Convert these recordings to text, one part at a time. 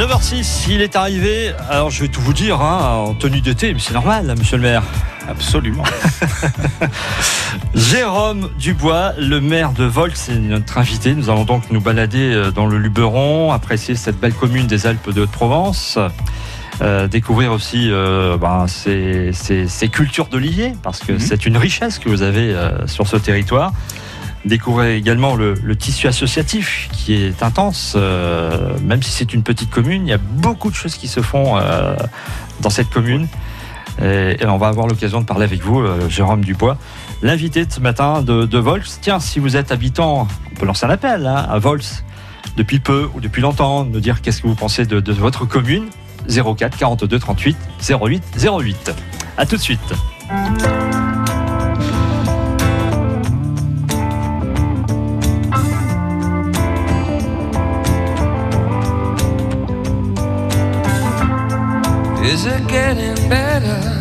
9h06, il est arrivé. Alors je vais tout vous dire, hein, en tenue d'été, mais c'est normal, là, monsieur le maire. Absolument. Jérôme Dubois, le maire de Volx, c'est notre invité. Nous allons donc nous balader euh, dans le Luberon, apprécier cette belle commune des Alpes de Haute-Provence. Euh, découvrir aussi euh, ben, ces, ces- ces cultures de l'Illier, parce que Mhm. c'est une richesse que vous avez euh, sur ce territoire. Découvrir également le, tissu associatif qui est intense, euh, même si c'est une petite commune, il y a beaucoup de choses qui se font euh, dans cette commune. Et, on va avoir l'occasion de parler avec vous, euh, Jérôme Dubois, l'invité de ce matin de, de Vols. Tiens, si vous êtes habitant, on peut lancer un appel hein, à Vols depuis peu ou depuis longtemps, nous dire qu'est-ce que vous pensez de, de votre commune. 04 42 38 08 08. À tout de suite. Getting better?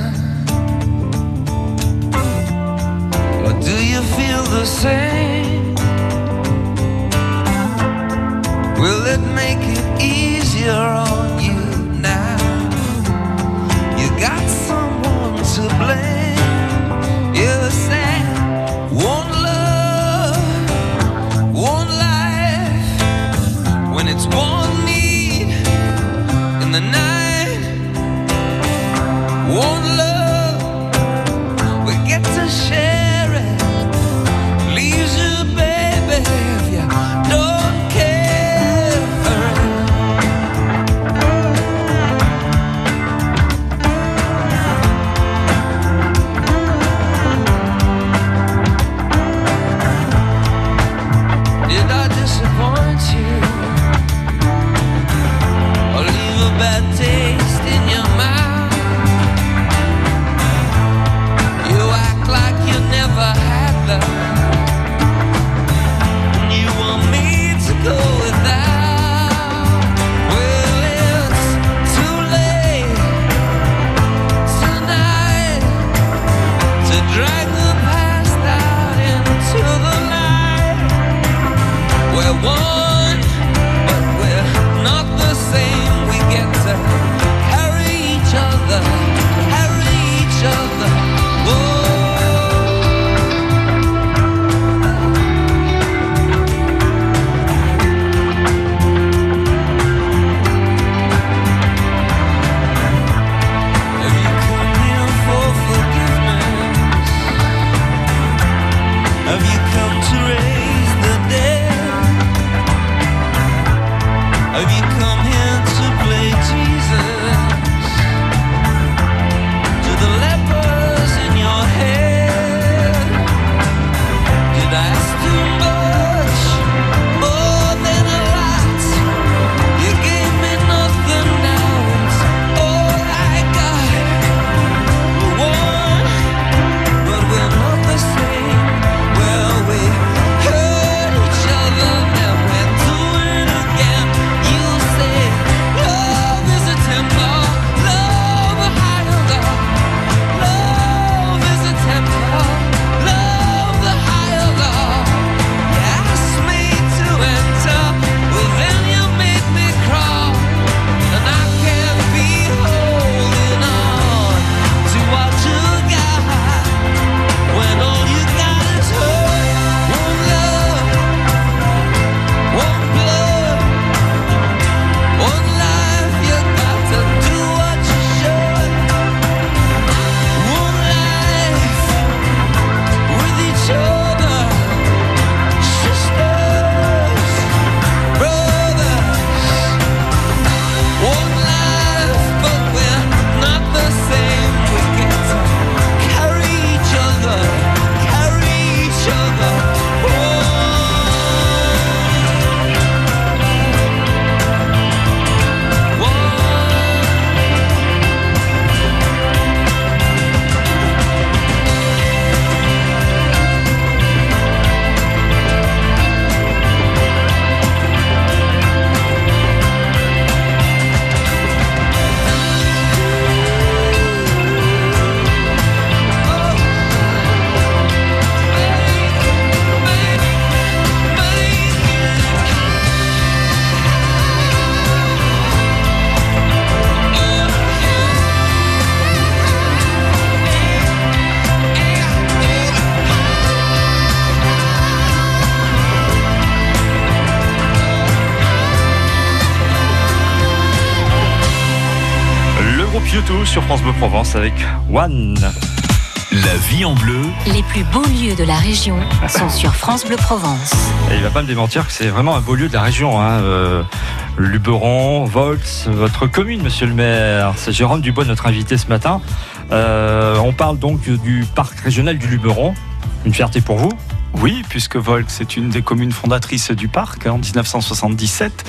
Have you come Sur France Bleu Provence avec One. La vie en bleu. Les plus beaux lieux de la région sont sur France Bleu Provence. Et il va pas me démentir que c'est vraiment un beau lieu de la région. Hein. Euh, Luberon, Volx, votre commune, monsieur le maire. C'est Jérôme Dubois, notre invité ce matin. Euh, on parle donc du parc régional du Luberon. Une fierté pour vous oui, puisque Volx est une des communes fondatrices du parc hein, en 1977.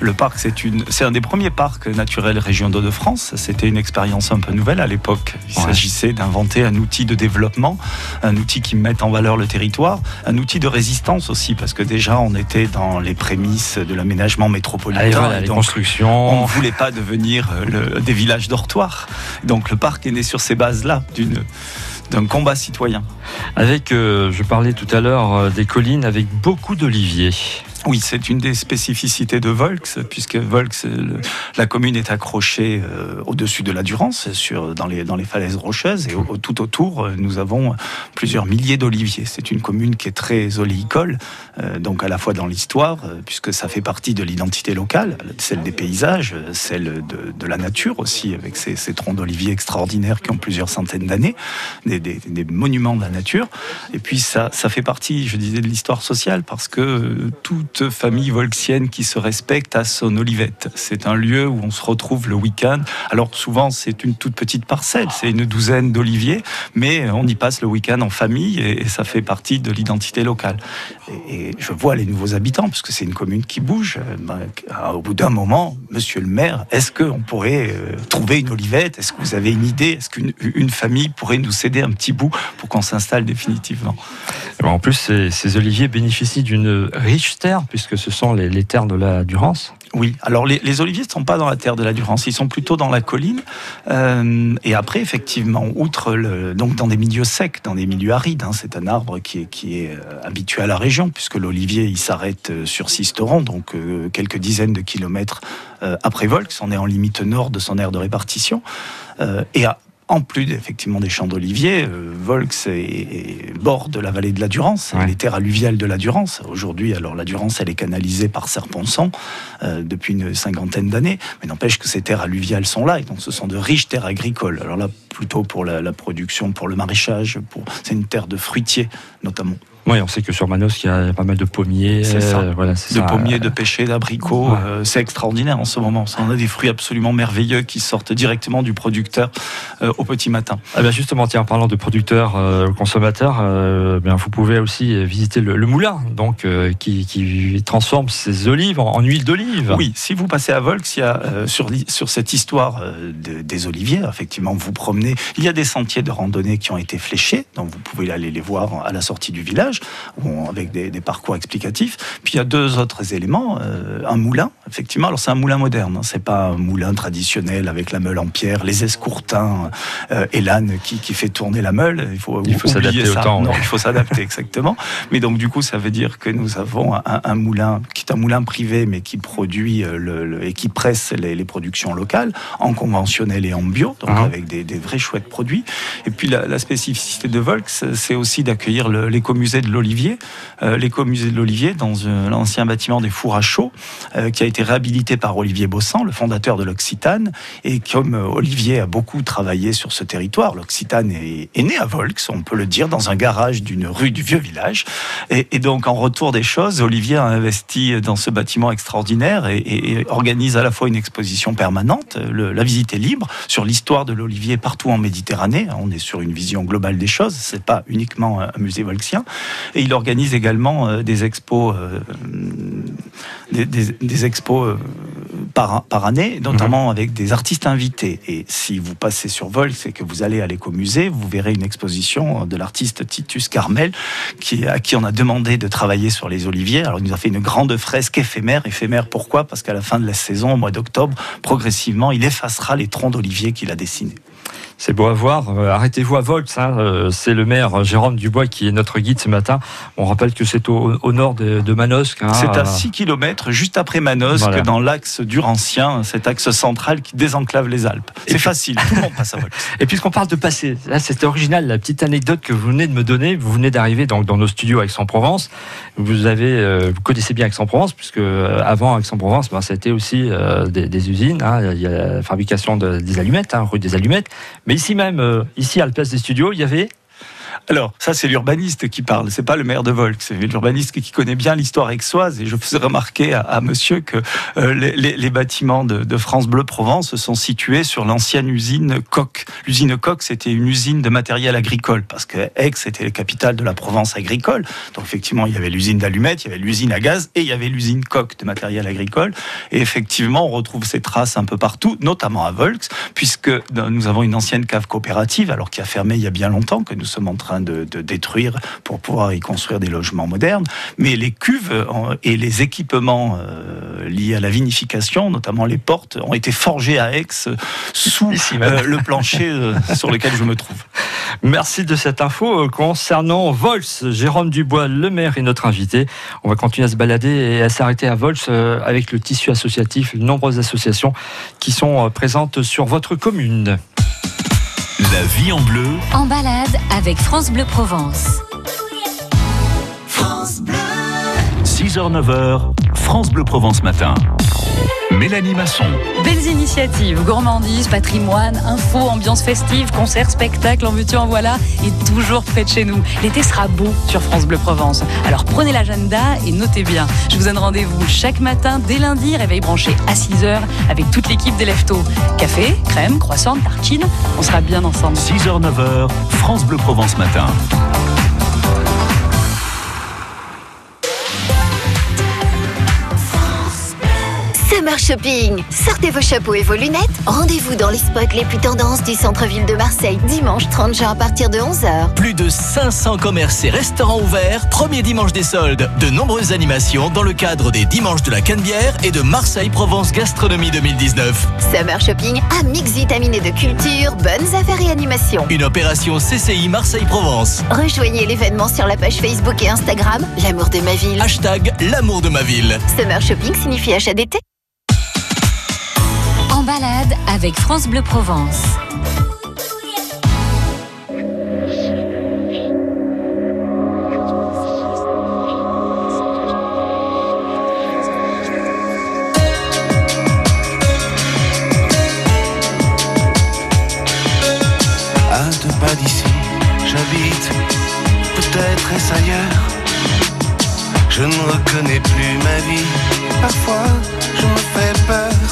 Le parc, c'est une, c'est un des premiers parcs naturels région de France. C'était une expérience un peu nouvelle à l'époque. Il s'agissait d'inventer un outil de développement, un outil qui mette en valeur le territoire, un outil de résistance aussi, parce que déjà on était dans les prémices de l'aménagement métropolitain. Ah, les constructions. On ne voulait pas devenir le, des villages dortoirs. Donc le parc est né sur ces bases-là d'une d'un combat citoyen. Avec, euh, je parlais tout à l'heure euh, des collines avec beaucoup d'oliviers. Oui, c'est une des spécificités de Volx, puisque Volx, la commune est accrochée euh, au-dessus de la Durance, sur, dans, les, dans les falaises rocheuses, et tout autour, euh, nous avons plusieurs milliers d'oliviers. C'est une commune qui est très oléicole, euh, donc à la fois dans l'histoire, puisque ça fait partie de l'identité locale, celle des paysages, celle de, la nature aussi, avec ces, troncs d'oliviers extraordinaires qui ont plusieurs centaines d'années, des, des, monuments de la nature. Et puis ça, ça fait partie, je disais, de l'histoire sociale, parce que tout famille volxienne qui se respecte à son olivette. C'est un lieu où on se retrouve le week-end. Alors souvent c'est une toute petite parcelle, c'est une douzaine d'oliviers, mais on y passe le week-end en famille et, ça fait partie de l'identité locale. Et, je vois les nouveaux habitants, parce que c'est une commune qui bouge. Ben, au bout d'un moment, monsieur le maire, est-ce qu'on pourrait euh, trouver une olivette? Est-ce que vous avez une idée? Est-ce qu'une famille pourrait nous céder un petit bout pour qu'on s'installe définitivement? En plus, ces, ces oliviers bénéficient d'une riche terre puisque ce sont les, terres de la Durance. Oui, alors les, oliviers ne sont pas dans la terre de la Durance, ils sont plutôt dans la colline. Euh, et après, effectivement, outre le, donc dans des milieux secs, dans des milieux arides, hein, c'est un arbre qui est, qui est euh, habitué à la région, puisque l'olivier il s'arrête euh, sur Sisteron, donc quelques dizaines de kilomètres après Volx. On est en limite nord de son aire de répartition. et à, en plus effectivement des champs d'oliviers, euh, Volx est, bord de la vallée de la Durance, les terres alluviales de la Durance. Aujourd'hui, alors la Durance, elle est canalisée par Serponçon euh, depuis une cinquantaine d'années, mais n'empêche que ces terres alluviales sont là, et donc ce sont de riches terres agricoles. Alors là, plutôt pour la, la production, pour le maraîchage, pour... c'est une terre de fruitiers notamment. Oui, on sait que sur Manos, il y a pas mal de pommiers. C'est ça. Euh, voilà, de pommiers, de pêchers, d'abricots. Euh, c'est extraordinaire en ce moment. On a des fruits absolument merveilleux qui sortent directement du producteur euh, au petit matin. Ah ben justement, tiens, en parlant de producteurs consommateurs, bien, vous pouvez aussi visiter le, moulin donc, qui, qui, transforme ses olives en, huile d'olive. Oui, si vous passez à Volx, il y a, sur, sur cette histoire des oliviers, effectivement, vous promenez. Il y a des sentiers de randonnée qui ont été fléchés, donc vous pouvez aller les voir à la sortie du village avec des, parcours explicatifs. Puis il y a deux autres éléments. Euh, un moulin, effectivement. Alors c'est un moulin moderne, hein. c'est pas un moulin traditionnel avec la meule en pierre, les escourtins euh, et l'âne qui, fait tourner la meule. Il faut, il faut s'adapter au temps. Non, il faut s'adapter exactement. Mais donc du coup, ça veut dire que nous avons un, moulin qui est un moulin privé, mais qui produit euh, le, et qui presse les, productions locales en conventionnel et en bio, donc ah. avec des, vrais chouettes produits. Et puis la, spécificité de Volks, c'est aussi d'accueillir l'écomusée de l'Olivier, euh, l'écomusée de l'Olivier, dans l'ancien bâtiment des fours à chaud, euh, qui a été réhabilité par Olivier Bossan, le fondateur de l'Occitane. Et comme euh, Olivier a beaucoup travaillé sur ce territoire, l'Occitane est, né à Volx, on peut le dire, dans un garage d'une rue du vieux village. Et, donc, en retour des choses, Olivier a investi dans ce bâtiment extraordinaire et, organise à la fois une exposition permanente, la visite est libre, sur l'histoire de l'Olivier partout en Méditerranée. On est sur une vision globale des choses, c'est pas uniquement un musée volxien. Et il organise également euh, des expos, euh, des, expos euh, par, par, année, notamment mhm. avec des artistes invités. Et si vous passez sur Vol, c'est que vous allez à l'écomusée, vous verrez une exposition de l'artiste Titus Carmel, qui, à qui on a demandé de travailler sur les oliviers. Alors il nous a fait une grande fresque éphémère. Éphémère pourquoi? Parce qu'à la fin de la saison, au mois d'octobre, progressivement, il effacera les troncs d'olivier qu'il a dessinés. C'est beau à voir. Euh, Arrêtez-vous à Volx. hein. Euh, C'est le maire euh, Jérôme Dubois qui est notre guide ce matin. On rappelle que c'est au, au nord de, de Manosque. hein. C'est à 6 km, juste après Manosque, Voilà. dans l'axe Durancien, cet axe central qui désenclave les Alpes. C'est facile, tout le monde passe à Volx. Et puisqu'on parle de passé, là c'est original, la petite anecdote que vous venez de me donner. Vous venez d'arriver donc dans nos studios à Aix-en-Provence. Vous avez, euh, vous connaissez bien Aix-en-Provence puisque avant Aix-en-Provence, ben, été aussi euh, des, des usines. hein. Il y a la fabrication de- des allumettes, hein, rue des allumettes. Mais ici même, euh, ici à la place des studios, il y avait Alors, ça, c'est l'urbaniste qui parle, c'est pas le maire de Volx, c'est l'urbaniste qui connaît bien l'histoire aixoise. Et je faisais remarquer à, monsieur que euh, les, bâtiments de, France Bleu Provence sont situés sur l'ancienne usine Coq. L'usine Coq, c'était une usine de matériel agricole, parce que Aix était la capitale de la Provence agricole. Donc, effectivement, il y avait l'usine d'allumettes, il y avait l'usine à gaz et il y avait l'usine Coq de matériel agricole. Et effectivement, on retrouve ces traces un peu partout, notamment à Volx, puisque nous avons une ancienne cave coopérative, alors qui a fermé il y a bien longtemps, que nous sommes en train de, de détruire pour pouvoir y construire des logements modernes. Mais les cuves et les équipements euh, liés à la vinification, notamment les portes, ont été forgés à Aix euh, sous euh, le plancher sur lequel je me trouve. Merci de cette info concernant Vols. Jérôme Dubois, le maire, est notre invité. On va continuer à se balader et à s'arrêter à Vols avec le tissu associatif, de nombreuses associations qui sont présentes sur votre commune. La vie en bleu, En balade avec France Bleu Provence. 6h-9h, France Bleu Provence Matin. Mélanie Masson. Belles initiatives, gourmandise, patrimoine, info, ambiance festive, concerts, spectacles, en veux-tu, en voilà, et toujours près de chez nous. L'été sera beau sur France Bleu Provence. Alors prenez l'agenda et notez bien. Je vous donne rendez-vous chaque matin dès lundi, réveil branché à 6h avec toute l'équipe des Leftos. Café, crème, croissant, tartine, on sera bien ensemble. 6h-9h, France Bleu Provence Matin. Summer Shopping. Sortez vos chapeaux et vos lunettes. Rendez-vous dans les spots les plus tendances du centre-ville de Marseille dimanche 30 juin à partir de 11h. Plus de 500 commerces et restaurants ouverts, premier dimanche des soldes. De nombreuses animations dans le cadre des Dimanches de la Canebière et de Marseille-Provence Gastronomie 2019. Summer Shopping, un mix vitaminé de culture, bonnes affaires et animations. Une opération CCI Marseille-Provence. Rejoignez l'événement sur la page Facebook et Instagram, l'amour de ma ville. Hashtag l'amour de ma ville. Summer Shopping signifie achat d'été. Avec France Bleu Provence. À deux pas d'ici, j'habite, peut-être est-ce ailleurs. Je ne reconnais plus ma vie, parfois je me fais peur.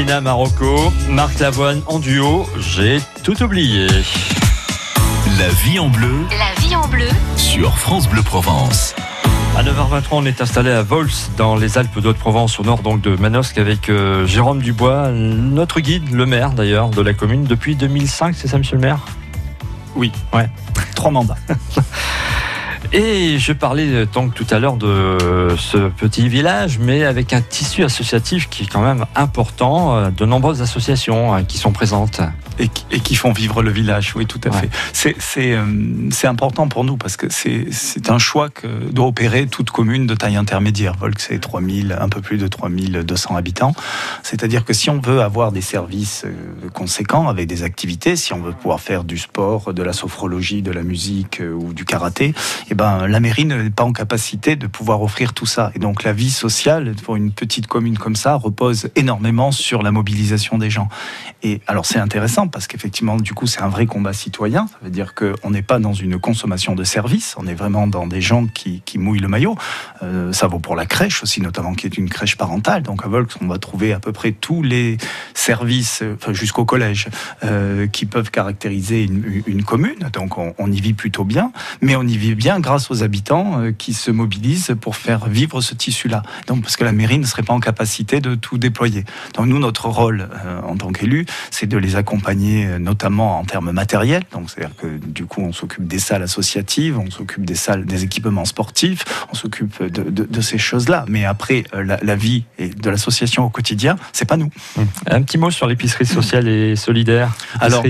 Christina Marocco, Marc Lavoine en duo, j'ai tout oublié. La vie en bleu La vie en bleu. sur France Bleu Provence. À 9h23, on est installé à Vols, dans les Alpes d'Haute-Provence, au nord donc de Manosque, avec euh, Jérôme Dubois, notre guide, le maire d'ailleurs de la commune, depuis 2005, c'est ça monsieur le maire? Oui. Ouais. Trois mandats. Et je parlais euh, donc tout à l'heure de ce petit village, mais avec un tissu associatif qui est quand même important, euh, de nombreuses associations hein, qui sont présentes. Et qui, et qui font vivre le village. Oui, tout à Ouais. fait. C'est- euh, c'est important pour nous parce que c'est un choix que doit opérer toute commune de taille intermédiaire. Volx, c'est 3000, un peu plus de 3200 habitants. C'est-à-dire que si on veut avoir des services euh, conséquents avec des activités, si on veut pouvoir faire du sport, de la sophrologie, de la musique euh, ou du karaté, eh ben, la mairie n'est pas en capacité de pouvoir offrir tout ça. Et donc la vie sociale pour une petite commune comme ça repose énormément sur la mobilisation des gens. Et alors c'est intéressant parce qu'effectivement, du coup, c'est un vrai combat citoyen. Ça veut dire qu'on n'est pas dans une consommation de services, on est vraiment dans des gens qui, mouillent le maillot. Euh, ça vaut pour la crèche aussi, notamment qui est une crèche parentale. Donc à Volx, on va trouver à peu près tous les services, euh, jusqu'au collège, euh, qui peuvent caractériser une, une commune. Donc on, y vit plutôt bien, mais on y vit bien grâce aux habitants qui se mobilisent pour faire vivre ce tissu-là. Donc parce que la mairie ne serait pas en capacité de tout déployer. Donc nous, notre rôle en tant qu'élu, c'est de les accompagner, notamment en termes matériels. Donc c'est-à-dire que du coup, on s'occupe des salles associatives, on s'occupe des salles, des équipements sportifs, on s'occupe de, de- de ces choses-là. Mais après, euh, la, la vie et de l'association au quotidien, c'est pas nous. Un petit mot sur l'épicerie sociale et solidaire. Alors,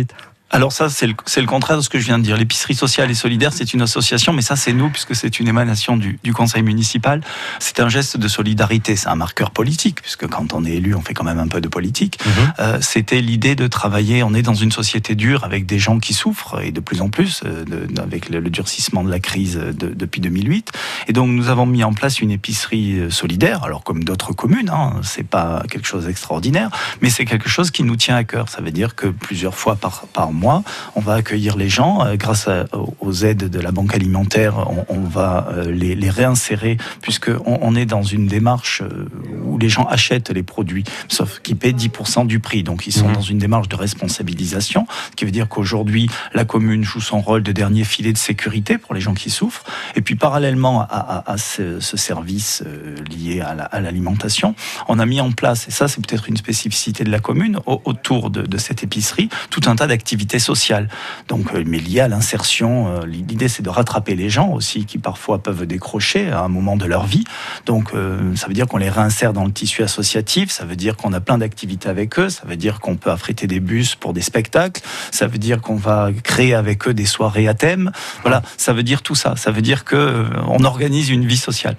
Alors ça, c'est le, contraire de ce que je viens de dire. L'épicerie sociale et solidaire, c'est une association, mais ça, c'est nous, puisque c'est une émanation du, du conseil municipal. C'est un geste de solidarité, c'est un marqueur politique, puisque quand on est élu, on fait quand même un peu de politique. Mhm. Euh, C'était l'idée de travailler, on est dans une société dure avec des gens qui souffrent, et de plus en plus, euh, de- avec le, le durcissement de la crise de- depuis 2008. Et donc, nous avons mis en place une épicerie euh, solidaire, alors comme d'autres communes, hein, c'est pas quelque chose d'extraordinaire, mais c'est quelque chose qui nous tient à cœur. Ça veut dire que plusieurs fois par, par mois, on va accueillir les gens. euh, grâce à- aux aides de la banque alimentaire, on, on va euh, les, les réinsérer, puisque on, on est dans une démarche euh, où les gens achètent les produits, sauf qu'ils paient 10% du prix. Donc ils sont Mhm. dans une démarche de responsabilisation, ce qui veut dire qu'aujourd'hui, la commune joue son rôle de dernier filet de sécurité pour les gens qui souffrent. Et puis parallèlement à, à- à ce, ce service lié à la- à l'alimentation, on a mis en place, et ça c'est peut-être une spécificité de la commune, au- autour de, de cette épicerie, tout un tas d'activités sociales. Donc, euh, mais liées à l'insertion, euh, l'idée c'est de rattraper les gens aussi qui parfois peuvent décrocher à un moment de leur vie. Donc euh, ça veut dire qu'on les réinsère dans le tissu associatif, ça veut dire qu'on a plein d'activités avec eux, ça veut dire qu'on peut affréter des bus pour des spectacles, ça veut dire qu'on va créer avec eux des soirées à thème. Voilà, ça veut dire tout ça. Ça veut dire que on organise une vie sociale.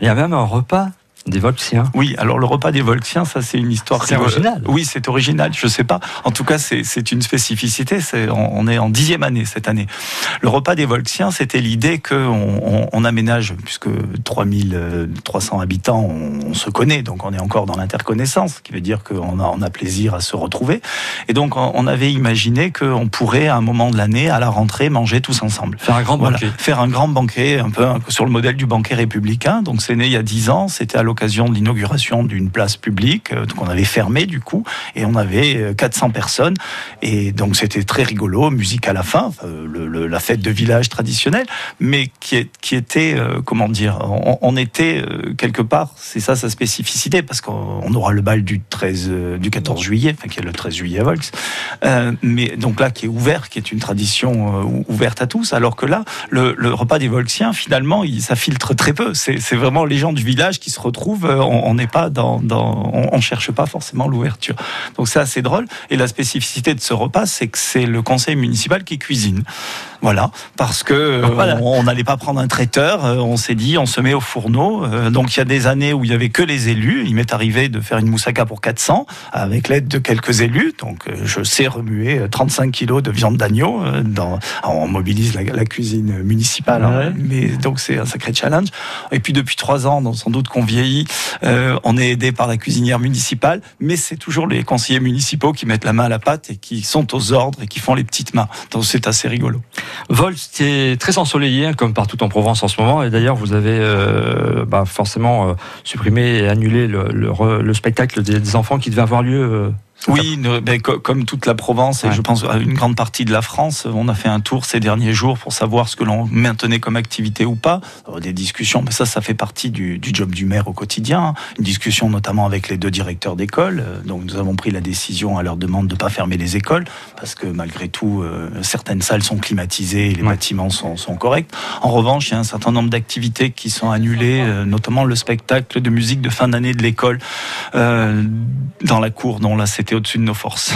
Il y a même un repas des Volxiens. Oui, alors le repas des Volxiens, ça c'est une histoire. C'est original. Oui, c'est original. Je sais pas. En tout cas, c'est une spécificité. On on est en dixième année cette année. Le repas des Volxiens, c'était l'idée que on, aménage puisque 3300 habitants, on, on se connaît, donc on est encore dans l'interconnaissance, ce qui veut dire qu'on a on a plaisir à se retrouver. Et donc on, on avait imaginé qu'on pourrait à un moment de l'année, à la rentrée, manger tous ensemble. Faire un grand Voilà, banquet. faire un grand banquet, un peu sur le modèle du banquet républicain. Donc c'est né il y a dix ans, c'était à l'occasion de l'inauguration d'une place publique euh, qu'on avait fermée du coup, et on avait euh, 400 personnes. Et donc c'était très rigolo, musique à la fin, la fête de village traditionnelle, mais qui, était, euh, comment dire, on, était euh, quelque part, c'est ça sa spécificité, parce qu'on on aura le bal du 13, euh, du 14 juillet, enfin qui est le 13 juillet à Volx, euh, mais donc là qui est ouvert, qui est une tradition euh, ou- ouverte à tous, alors que là, le, repas des Volxiens, finalement, il, ça filtre très peu. C'est vraiment les gens du village qui se retrouvent. Euh, On n'est pas dans, dans on, on cherche pas forcément l'ouverture. Donc c'est assez drôle. Et la spécificité de ce repas, c'est que c'est le conseil municipal qui cuisine. Voilà, parce que euh, Voilà. on n'allait pas prendre un traiteur. euh, On s'est dit, on se met au fourneau. Donc il y a des années où il y avait que les élus. Il m'est arrivé de faire une moussaka pour 400 avec l'aide de quelques élus. Donc je sais remuer euh, 35 kilos de viande d'agneau. Dans, on mobilise la, la cuisine municipale, hein. Mais donc c'est un sacré challenge. Et puis depuis trois ans, sans doute qu'on vieillit Euh, on est aidé par la cuisinière municipale, mais c'est toujours les conseillers municipaux qui mettent la main à la pâte et qui sont aux ordres et qui font les petites mains. Donc c'est assez rigolo. Vol, c'est très ensoleillé, hein, comme partout en Provence en ce moment. Et d'ailleurs, vous avez euh, bah, forcément euh, supprimé et annulé le, spectacle des enfants qui devait avoir lieu. Euh, Oui, ben, comme toute la Provence et Ouais. je pense à une grande partie de la France, on a fait un tour ces derniers jours pour savoir ce que l'on maintenait comme activité ou pas. Alors, des discussions, mais ça, ça fait partie du, du job du maire au quotidien. Une discussion notamment avec les deux directeurs d'école. Euh, Donc nous avons pris la décision à leur demande de ne pas fermer les écoles parce que malgré tout, euh, certaines salles sont climatisées et les Ouais. bâtiments sont, sont corrects. En revanche, il y a un certain nombre d'activités qui sont annulées, euh, notamment le spectacle de musique de fin d'année de l'école euh, dans la cour. dont là, c'était au-dessus de nos forces.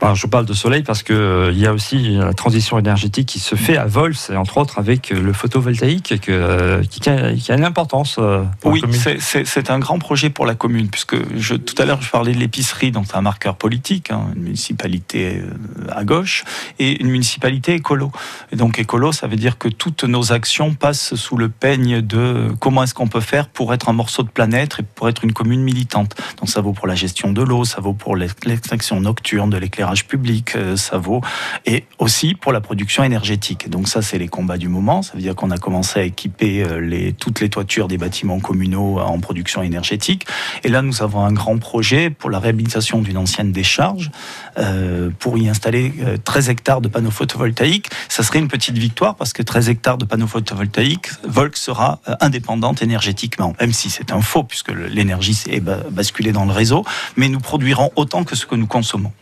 Enfin, je parle de soleil parce que euh, y a aussi la transition énergétique qui se fait à Vols, et entre autres avec euh, le photovoltaïque que, euh, qui, a, qui a une importance. euh, pour Oui, c'est- un grand projet pour la commune, puisque je, tout à l'heure je parlais de l'épicerie, donc c'est un marqueur politique, hein, une municipalité euh, à gauche, et une municipalité écolo. Et donc écolo, ça veut dire que toutes nos actions passent sous le peigne de comment est-ce qu'on peut faire pour être un morceau de planète et pour être une commune militante. Donc ça vaut pour la gestion de l'eau, ça vaut pour l'extraction nocturne de l'éclairage public, euh, ça vaut et aussi pour la production énergétique. Donc ça, c'est les combats du moment. Ça veut dire qu'on a commencé à équiper euh, toutes les toitures des bâtiments communaux en production énergétique. Et là, nous avons un grand projet pour la réhabilitation d'une ancienne décharge euh, pour y installer euh, 13 hectares de panneaux photovoltaïques. Ça serait une petite victoire parce que 13 hectares de panneaux photovoltaïques, Volk sera euh, indépendante énergétiquement, même si c'est un faux puisque l'énergie est ba- basculée dans le réseau, mais nous produirons autant que ce que nous consommons.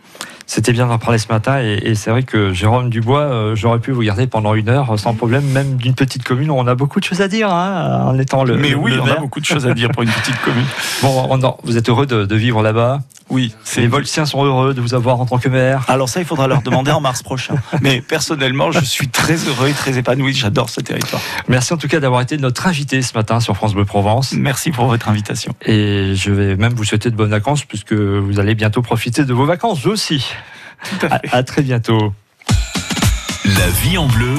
C'était bien d'en parler ce matin et, et c'est vrai que Jérôme Dubois, euh, j'aurais pu vous garder pendant une heure sans problème, même d'une petite commune où on a beaucoup de choses à dire hein, en étant le. mais oui, le on a beaucoup de choses à dire pour une petite commune. Bon, on en- vous êtes heureux de, de vivre là-bas? Oui, Les Volsiens sont heureux de vous avoir en tant que maire. Alors ça, il faudra leur demander en mars prochain. Mais personnellement, je suis très heureux et très épanoui. J'adore ce territoire. Merci en tout cas d'avoir été notre invité ce matin sur France Bleu Provence. Merci pour votre invitation. Et je vais même vous souhaiter de bonnes vacances puisque vous allez bientôt profiter de vos vacances vous aussi. Tout à fait. à, à très bientôt. La vie en bleu.